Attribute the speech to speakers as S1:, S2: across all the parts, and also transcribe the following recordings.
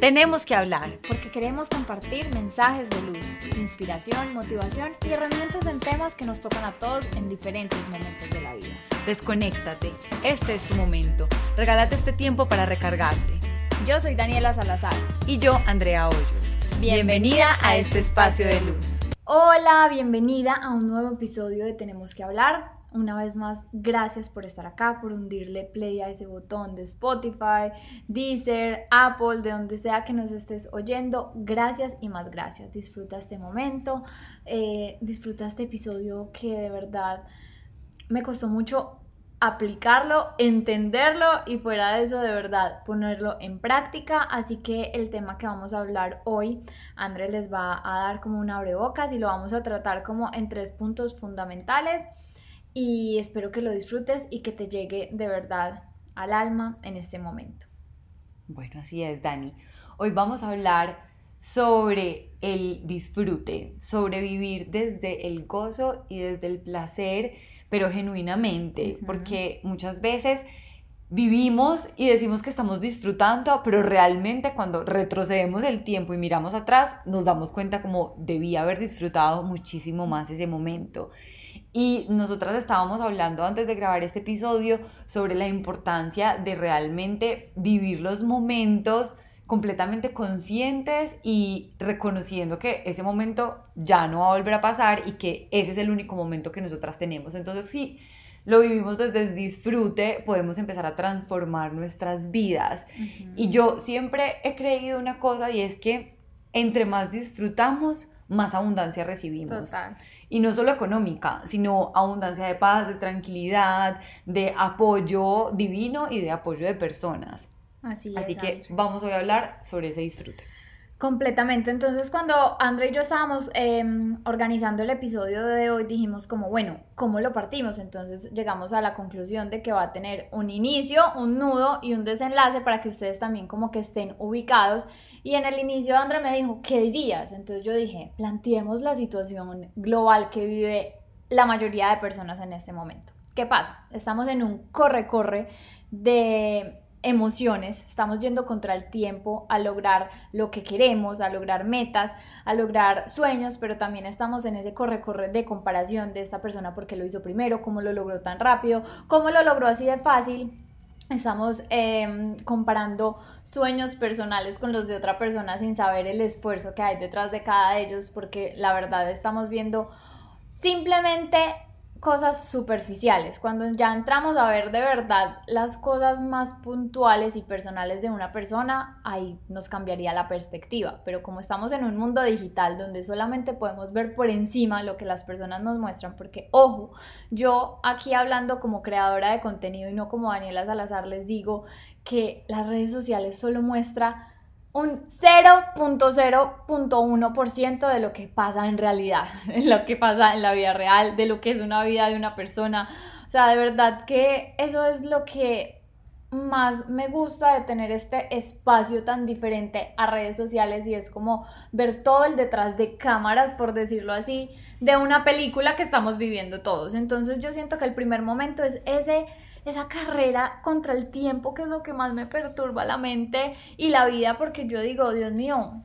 S1: Tenemos que hablar porque queremos compartir mensajes de luz, inspiración, motivación y herramientas en temas que nos tocan a todos en diferentes momentos de la vida. Desconéctate. Este es tu momento. Regálate este tiempo para recargarte. Yo soy Daniela Salazar. Y yo, Andrea Hoyos. Bienvenida a este espacio de luz. Hola, bienvenida a un nuevo episodio de Tenemos que hablar. Una vez más, gracias por estar acá, por hundirle play a ese botón de Spotify, Deezer, Apple, de donde sea que nos estés oyendo. Gracias y más gracias. Disfruta este momento, eh, disfruta este episodio que de verdad me costó mucho aplicarlo, entenderlo y fuera de eso de verdad ponerlo en práctica. Así que el tema que vamos a hablar hoy, André les va a dar como un abrebocas y lo vamos a tratar como en tres puntos fundamentales y espero que lo disfrutes y que te llegue de verdad al alma en este momento.
S2: Bueno, así es, Dani. Hoy vamos a hablar sobre el disfrute, sobre vivir desde el gozo y desde el placer pero genuinamente, porque muchas veces vivimos y decimos que estamos disfrutando, pero realmente cuando retrocedemos el tiempo y miramos atrás, nos damos cuenta como debía haber disfrutado muchísimo más ese momento. Y nosotras estábamos hablando antes de grabar este episodio sobre la importancia de realmente vivir los momentos completamente conscientes y reconociendo que ese momento ya no va a volver a pasar y que ese es el único momento que nosotras tenemos. Entonces, si lo vivimos desde el disfrute, podemos empezar a transformar nuestras vidas. Y yo siempre he creído una cosa y es que entre más disfrutamos, más abundancia recibimos. Y no solo económica, sino abundancia de paz, de tranquilidad, de apoyo divino y de apoyo de personas. Así, Así que vamos hoy a hablar sobre ese disfrute.
S1: Completamente. Entonces, cuando André y yo estábamos em, organizando el episodio de hoy, dijimos como, bueno, ¿cómo lo partimos? Entonces llegamos a la conclusión de que va a tener un inicio, un nudo y un desenlace para que ustedes también como que estén ubicados. Y en el inicio André me dijo, ¿qué dirías? Entonces yo dije, planteemos la situación global que vive la mayoría de personas en este momento. ¿Qué pasa? Estamos en un corre-corre de emociones, estamos yendo contra el tiempo a lograr lo que queremos, a lograr metas, a lograr sueños, pero también estamos en ese corre-corre de comparación de esta persona porque lo hizo primero, cómo lo logró tan rápido, cómo lo logró así de fácil. Estamos em, comparando sueños personales con los de otra persona sin saber el esfuerzo que hay detrás de cada de ellos, porque la verdad estamos viendo simplemente cosas superficiales. Cuando ya entramos a ver de verdad las cosas más puntuales y personales de una persona, ahí nos cambiaría la perspectiva. Pero como estamos en un mundo digital donde solamente podemos ver por encima lo que las personas nos muestran, porque ojo, yo aquí hablando como creadora de contenido y no como Daniela Salazar les digo que las redes sociales solo muestra un 0.0.1% de lo que pasa en realidad, de lo que pasa en la vida real, de lo que es una vida de una persona. O sea, de verdad que eso es lo que más me gusta de tener este espacio tan diferente a redes sociales y es como ver todo el detrás de cámaras, por decirlo así, de una película que estamos viviendo todos. Entonces yo siento que el primer momento es ese esa carrera contra el tiempo, que es lo que más me perturba la mente y la vida, porque yo digo, Dios mío,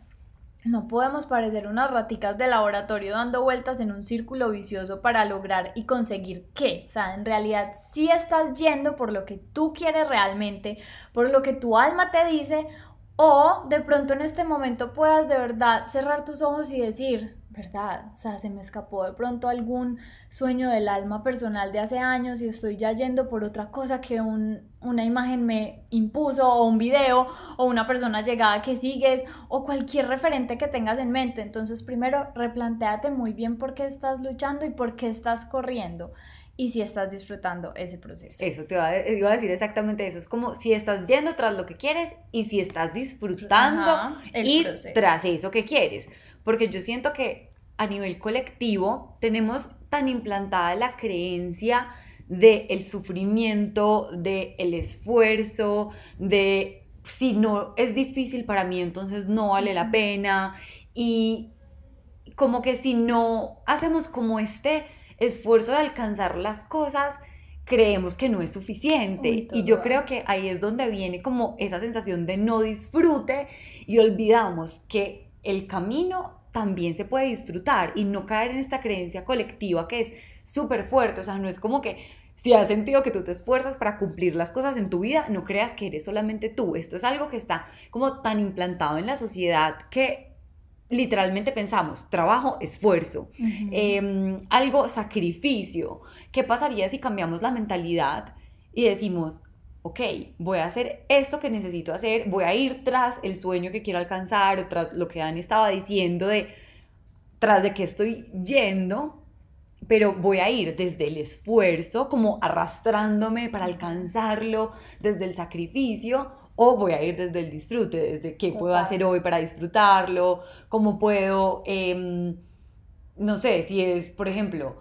S1: no podemos parecer unas raticas de laboratorio dando vueltas en un círculo vicioso para lograr y conseguir qué. O sea, en realidad si estás yendo por lo que tú quieres realmente, por lo que tu alma te dice, o de pronto en este momento puedas de verdad cerrar tus ojos y decir, ¿verdad? O sea, se me escapó de pronto algún sueño del alma personal de hace años y estoy ya yendo por otra cosa que una imagen me impuso o un video o una persona llegada que sigues o cualquier referente que tengas en mente. Entonces, primero, replantéate muy bien por qué estás luchando y por qué estás corriendo. y si estás disfrutando ese proceso.
S2: Eso, te iba a, iba a decir exactamente eso. Es como si estás yendo tras lo que quieres y si estás disfrutando
S1: Ajá, el
S2: ir
S1: proceso.
S2: tras eso que quieres. Porque yo siento que a nivel colectivo tenemos tan implantada la creencia de el sufrimiento, de el esfuerzo, de si no es difícil para mí, entonces no vale la pena. Y como que si no hacemos como este esfuerzo de alcanzar las cosas, creemos que no es suficiente.
S1: Uy,
S2: y yo creo que ahí es donde viene como esa sensación de no disfrute y olvidamos que el camino también se puede disfrutar y no caer en esta creencia colectiva que es súper fuerte. O sea, no es como que si has sentido que tú te esfuerzas para cumplir las cosas en tu vida, no creas que eres solamente tú. Esto es algo que está como tan implantado en la sociedad que literalmente pensamos, trabajo, esfuerzo, eh, algo, sacrificio. ¿Qué pasaría si cambiamos la mentalidad y decimos, ok, voy a hacer esto que necesito hacer, voy a ir tras el sueño que quiero alcanzar o tras lo que Dani estaba diciendo de, tras de que estoy yendo, pero voy a ir desde el esfuerzo, como arrastrándome para alcanzarlo, desde el sacrificio, o voy a ir desde el disfrute, desde qué puedo hacer hoy para disfrutarlo, cómo puedo, em, no sé, si es, por ejemplo,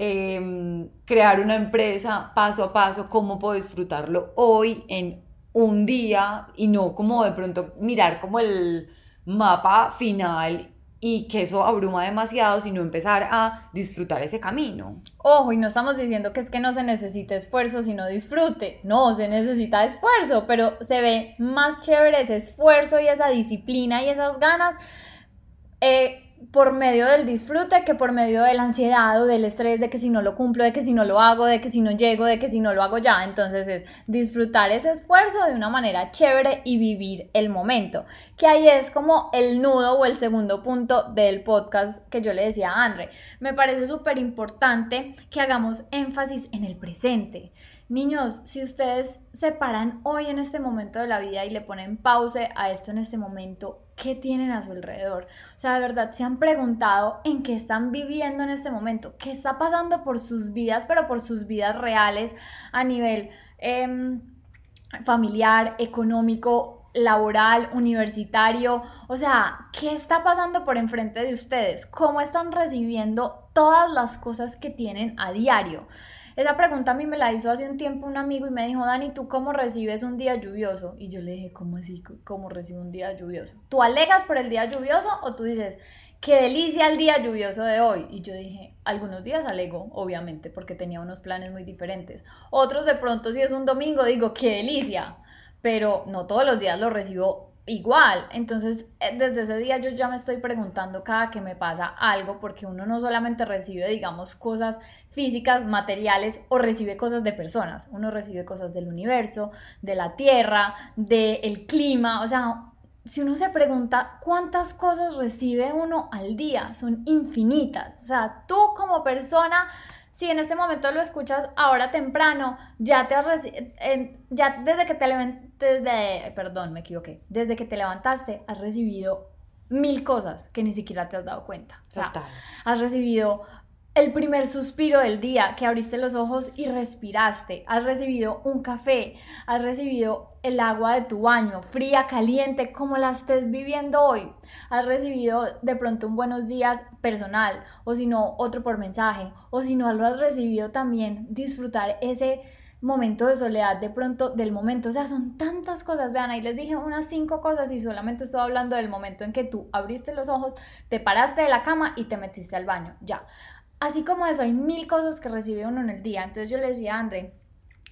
S2: em, crear una empresa paso a paso, cómo puedo disfrutarlo hoy en un día y no como de pronto mirar como el mapa final y que eso abruma demasiado, sino empezar a disfrutar ese camino.
S1: Ojo, y no estamos diciendo que es que no se necesita esfuerzo, sino disfrute. No, se necesita esfuerzo, pero se ve más chévere ese esfuerzo y esa disciplina y esas ganas eh, por medio del disfrute que por medio de la ansiedad o del estrés de que si no lo cumplo, de que si no lo hago, de que si no llego, de que si no lo hago ya. Entonces es disfrutar ese esfuerzo de una manera chévere y vivir el momento. Que ahí es como el nudo o el segundo punto del podcast que yo le decía a Andre. Me parece súper importante que hagamos énfasis en el presente. Niños, si ustedes se paran hoy en este momento de la vida y le ponen pause a esto en este momento, ¿qué tienen a su alrededor? O sea, de verdad, se han preguntado en qué están viviendo en este momento, qué está pasando por sus vidas, pero por sus vidas reales a nivel em, familiar, económico, laboral, universitario, o sea, ¿qué está pasando por enfrente de ustedes? ¿Cómo están recibiendo todas las cosas que tienen a diario? Esa pregunta a mí me la hizo hace un tiempo un amigo y me dijo, Dani, ¿tú cómo recibes un día lluvioso? Y yo le dije, ¿cómo así? ¿Cómo recibo un día lluvioso? ¿Tú alegas por el día lluvioso o tú dices, qué delicia el día lluvioso de hoy? Y yo dije, algunos días alego, obviamente, porque tenía unos planes muy diferentes. Otros de pronto, si es un domingo, digo, qué delicia. Pero no todos los días lo recibo igual. Entonces, eh, desde ese día yo ya me estoy preguntando cada que me pasa algo, porque uno no solamente recibe, digamos, cosas físicas, materiales, o recibe cosas de personas. Uno recibe cosas del universo, de la tierra, del clima. O sea, si uno se pregunta cuántas cosas recibe uno al día, son infinitas. O sea, tú como persona si en este momento lo escuchas ahora temprano, ya te has ya desde que te desde, perdón, me equivoqué, desde que te levantaste has recibido mil cosas que ni siquiera te has dado cuenta. O sea,
S2: Total.
S1: has recibido el primer suspiro del día, que abriste los ojos y respiraste. Has recibido un café, has recibido el agua de tu baño, fría, caliente, como la estés viviendo hoy. Has recibido de pronto un buenos días personal, o si no, otro por mensaje, o si no lo has recibido también, disfrutar ese momento de soledad de pronto del momento, o sea, son tantas cosas, vean, ahí les dije unas cinco cosas y solamente estoy hablando del momento en que tú abriste los ojos, te paraste de la cama y te metiste al baño, ya. Así como eso, hay mil cosas que recibe uno en el día. Entonces yo le decía a André,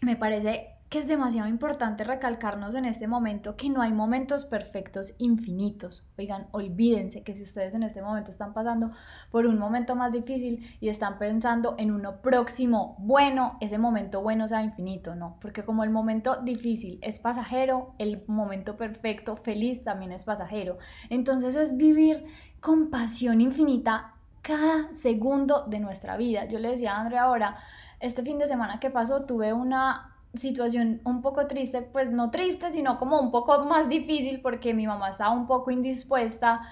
S1: me parece que es demasiado importante recalcarnos en este momento que no hay momentos perfectos infinitos. Oigan, olvídense que si ustedes en este momento están pasando por un momento más difícil y están pensando en uno próximo bueno, ese momento bueno sea infinito, no, porque como el momento difícil es pasajero, el momento perfecto, feliz también es pasajero. Entonces es vivir con pasión infinita cada segundo de nuestra vida. Yo le decía a Andrea ahora, este fin de semana que pasó tuve una situación un poco triste, pues no triste, sino como un poco más difícil porque mi mamá estaba un poco indispuesta.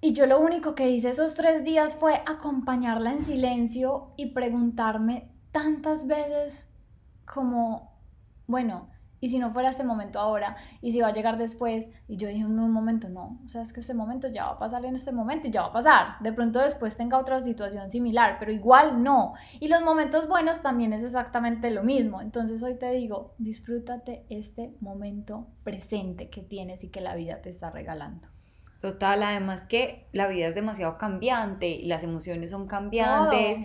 S1: Y yo lo único que hice esos tres días fue acompañarla en silencio y preguntarme tantas veces como, bueno, y si no fuera este momento ahora, y si va a llegar después, y yo dije en un momento, no, o sea, es que este momento ya va a pasar en este momento y ya va a pasar. De pronto después tenga otra situación similar, pero igual no. Y los momentos buenos también es exactamente lo mismo. Entonces hoy te digo, disfrútate este momento presente que tienes y que la vida te está regalando.
S2: Total, además que la vida es demasiado cambiante y las emociones son cambiantes.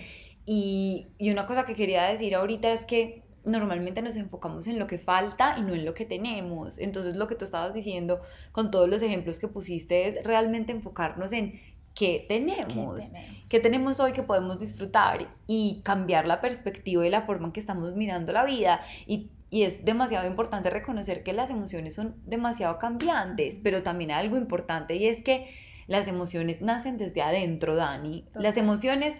S2: Y, y una cosa que quería decir ahorita es que normalmente nos enfocamos en lo que falta y no en lo que tenemos. Entonces lo que tú estabas diciendo con todos los ejemplos que pusiste es realmente enfocarnos en qué tenemos, qué tenemos, hoy que podemos disfrutar y cambiar la perspectiva y la forma en que estamos mirando la vida. Y, y es demasiado importante reconocer que las emociones son demasiado cambiantes, pero también hay algo importante y es que las emociones nacen desde adentro, Dani. Las emociones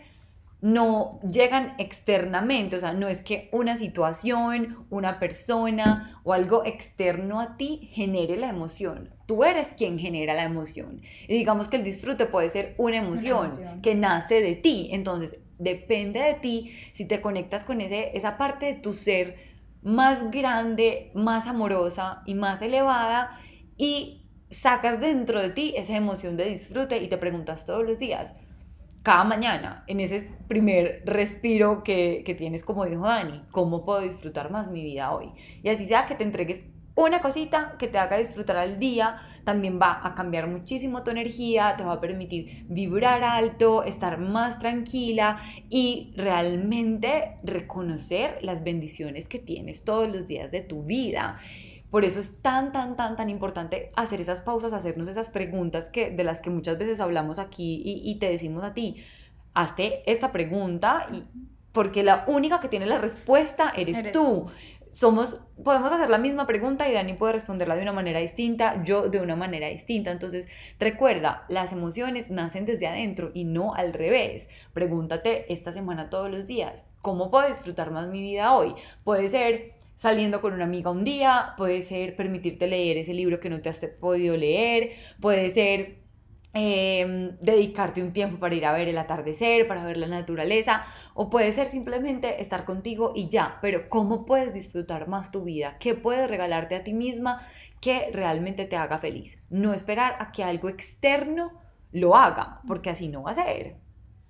S2: no llegan externamente, o sea, no es que una situación, una persona o algo externo a ti genere la emoción. Tú eres quien genera la emoción. Y digamos que el disfrute puede ser una emoción, que nace de ti. Entonces, depende de ti si te conectas con ese, esa parte de tu ser más grande, más amorosa y más elevada y sacas dentro de ti esa emoción de disfrute y te preguntas todos los días, cada mañana, en ese primer respiro que, que, tienes, como dijo Dani, ¿cómo puedo disfrutar más mi vida hoy? Y así sea que te entregues una cosita que te haga disfrutar al día, también va a cambiar muchísimo tu energía, te va a permitir vibrar alto, estar más tranquila y realmente reconocer las bendiciones que tienes todos los días de tu vida. Por eso es tan, tan, tan, tan importante hacer esas pausas, hacernos esas preguntas que, de las que muchas veces hablamos aquí y, te decimos a ti, hazte esta pregunta y, porque la única que tiene la respuesta eres, tú. Somos, podemos hacer la misma pregunta y Dani puede responderla de una manera distinta, yo de una manera distinta. Entonces, recuerda, las emociones nacen desde adentro y no al revés. Pregúntate esta semana todos los días, ¿cómo puedo disfrutar más mi vida hoy? Puede ser saliendo con una amiga un día, puede ser permitirte leer ese libro que no te has podido leer, puede ser em, dedicarte un tiempo para ir a ver el atardecer, para ver la naturaleza, o puede ser simplemente estar contigo y ya, pero ¿cómo puedes disfrutar más tu vida? ¿Qué puedes regalarte a ti misma que realmente te haga feliz? No esperar a que algo externo lo haga, porque así no va a ser.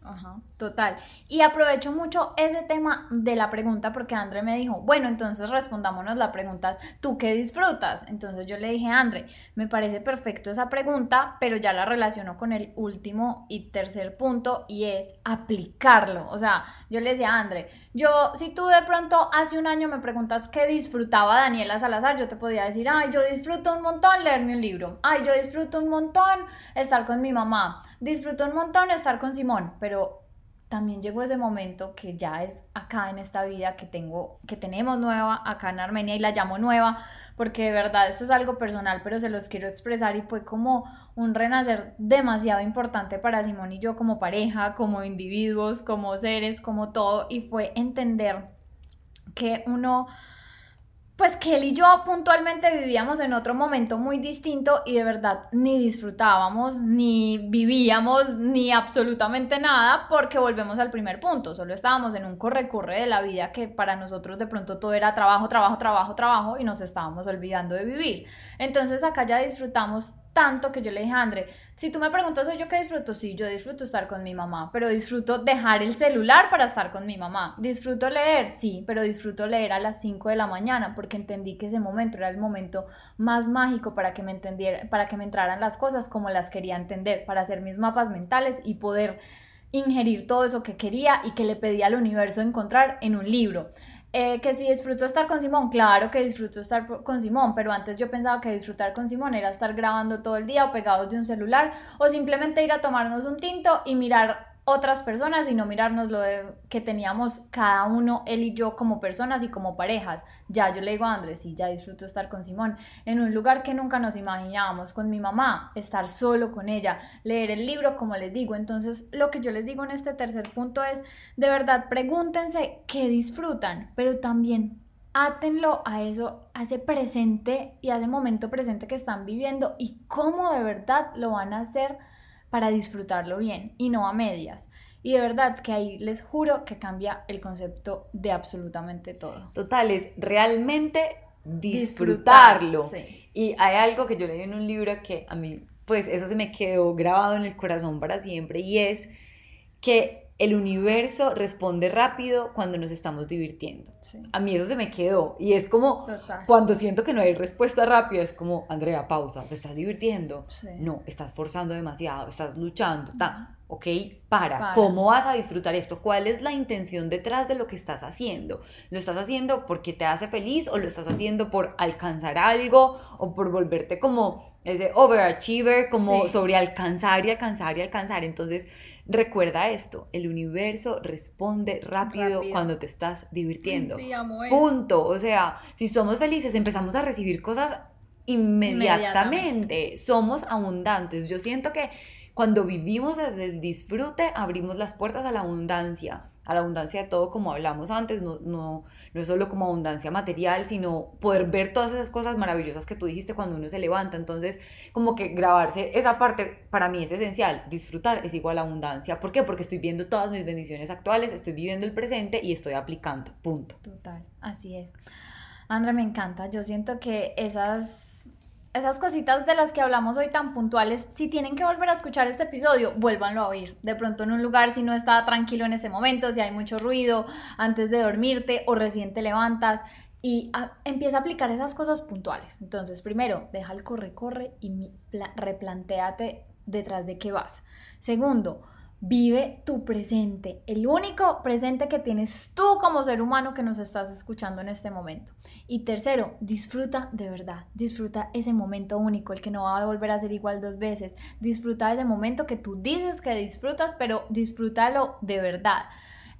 S1: Ajá, total. Y aprovecho mucho ese tema de la pregunta porque André me dijo, bueno, entonces respondámonos la pregunta, ¿tú qué disfrutas? Entonces yo le dije, André, me parece perfecto esa pregunta, pero ya la relaciono con el último y tercer punto y es aplicarlo. O sea, yo le decía a André, yo, si tú de pronto hace un año me preguntas qué disfrutaba Daniela Salazar, yo te podía decir, ay, yo disfruto un montón leerme un libro, ay, yo disfruto un montón estar con mi mamá, disfruto un montón estar con Simón, pero también llegó ese momento que ya es acá en esta vida que tengo, que tenemos nueva acá en Armenia y la llamo nueva porque de verdad esto es algo personal, pero se los quiero expresar y fue como un renacer demasiado importante para Simón y yo como pareja, como individuos, como seres, como todo y fue entender que uno pues que él y yo puntualmente vivíamos en otro momento muy distinto y de verdad ni disfrutábamos, ni vivíamos, ni absolutamente nada, porque volvemos al primer punto, solo estábamos en un corre-corre de la vida que para nosotros de pronto todo era trabajo, trabajo, trabajo, trabajo y nos estábamos olvidando de vivir. Entonces acá ya disfrutamos tanto que yo le dije a André, si tú me preguntas, ¿soy yo qué disfruto? Sí, yo disfruto estar con mi mamá, pero disfruto dejar el celular para estar con mi mamá. Disfruto leer, sí, pero disfruto leer a las 5 de la mañana porque entendí que ese momento era el momento más mágico para que me entendiera, para que me entraran las cosas como las quería entender, para hacer mis mapas mentales y poder ingerir todo eso que quería y que le pedía al universo encontrar en un libro. Eh, que si disfruto estar con Simón, claro que disfruto estar con Simón, pero antes yo pensaba que disfrutar con Simón era estar grabando todo el día o pegados de un celular o simplemente ir a tomarnos un tinto y mirar otras personas y no mirarnos lo que teníamos cada uno, él y yo como personas y como parejas. Ya yo le digo a Andrés, sí, ya disfruto estar con Simón en un lugar que nunca nos imaginábamos, con mi mamá, estar solo con ella, leer el libro, como les digo. Entonces, lo que yo les digo en este tercer punto es, de verdad, pregúntense qué disfrutan, pero también átenlo a eso, a ese presente y a ese momento presente que están viviendo y cómo de verdad lo van a hacer para disfrutarlo bien y no a medias. Y de verdad que ahí les juro que cambia el concepto de absolutamente todo.
S2: Total, es realmente disfrutarlo.
S1: Disfrutar, sí.
S2: Y hay algo que yo leí en un libro que a mí, pues eso se me quedó grabado en el corazón para siempre y es que el universo responde rápido cuando nos estamos divirtiendo.
S1: Sí.
S2: A mí eso se me quedó y es como
S1: Total.
S2: cuando siento que no hay respuesta rápida, es como, Andrea, pausa, ¿te estás divirtiendo?
S1: Sí.
S2: No, estás forzando demasiado, estás luchando, ta. Ok, para.
S1: Para.
S2: ¿Cómo vas a disfrutar esto? ¿Cuál es la intención detrás de lo que estás haciendo? ¿Lo estás haciendo porque te hace feliz o lo estás haciendo por alcanzar algo o por volverte como ese overachiever, como
S1: Sí.
S2: sobre alcanzar y alcanzar y alcanzar? Entonces, recuerda esto, el universo responde rápido,
S1: Rápido.
S2: cuando te estás divirtiendo.
S1: Sí, amo eso.
S2: Punto. O sea, si somos felices, empezamos a recibir cosas inmediatamente. Somos abundantes. Yo siento que cuando vivimos desde el disfrute, abrimos las puertas a la abundancia. A la abundancia de todo, como hablamos antes, no, no, no es solo como abundancia material, sino poder ver todas esas cosas maravillosas que tú dijiste cuando uno se levanta. Entonces, como que grabarse esa parte para mí es esencial. Disfrutar es igual a abundancia. ¿Por qué? Porque estoy viendo todas mis bendiciones actuales, estoy viviendo el presente y estoy aplicando. Punto.
S1: Total, así es. Andra, me encanta. Yo siento que esas, esas cositas de las que hablamos hoy tan puntuales, si tienen que volver a escuchar este episodio, vuélvanlo a oír. De pronto en un lugar si no está tranquilo en ese momento, si hay mucho ruido antes de dormirte o recién te levantas y empieza a aplicar esas cosas puntuales. Entonces, primero, deja el corre, corre y replantéate detrás de qué vas. Segundo, Vive tu presente, el único presente que tienes tú como ser humano que nos estás escuchando en este momento. Y tercero, disfruta de verdad, disfruta ese momento único, el que no va a volver a ser igual dos veces. Disfruta ese momento que tú dices que disfrutas, pero disfrútalo de verdad.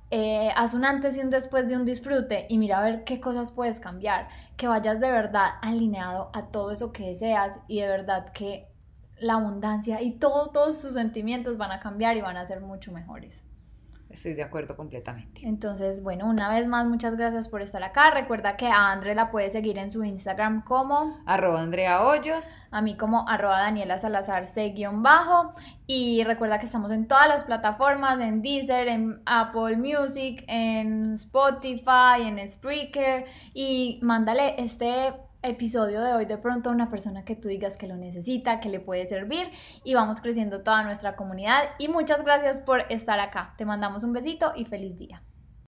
S1: Eh, haz un antes y un después de un disfrute y mira a ver qué cosas puedes cambiar, que vayas de verdad alineado a todo eso que deseas y de verdad que la abundancia y todo, todos tus sentimientos van a cambiar y van a ser mucho mejores.
S2: Estoy de acuerdo completamente.
S1: Entonces, bueno, una vez más, muchas gracias por estar acá. Recuerda que a Andre la puedes seguir en su Instagram como,
S2: Arroba Andrea Hoyos.
S1: a mí como arroba Daniela Salazar C guion bajo. Y recuerda que estamos en todas las plataformas, en Deezer, en Apple Music, en Spotify, en Spreaker. Y mándale este episodio de hoy de pronto a una persona que tú digas que lo necesita, que le puede servir y vamos creciendo toda nuestra comunidad y muchas gracias por estar acá. Te mandamos un besito y feliz día.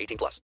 S3: 18 plus.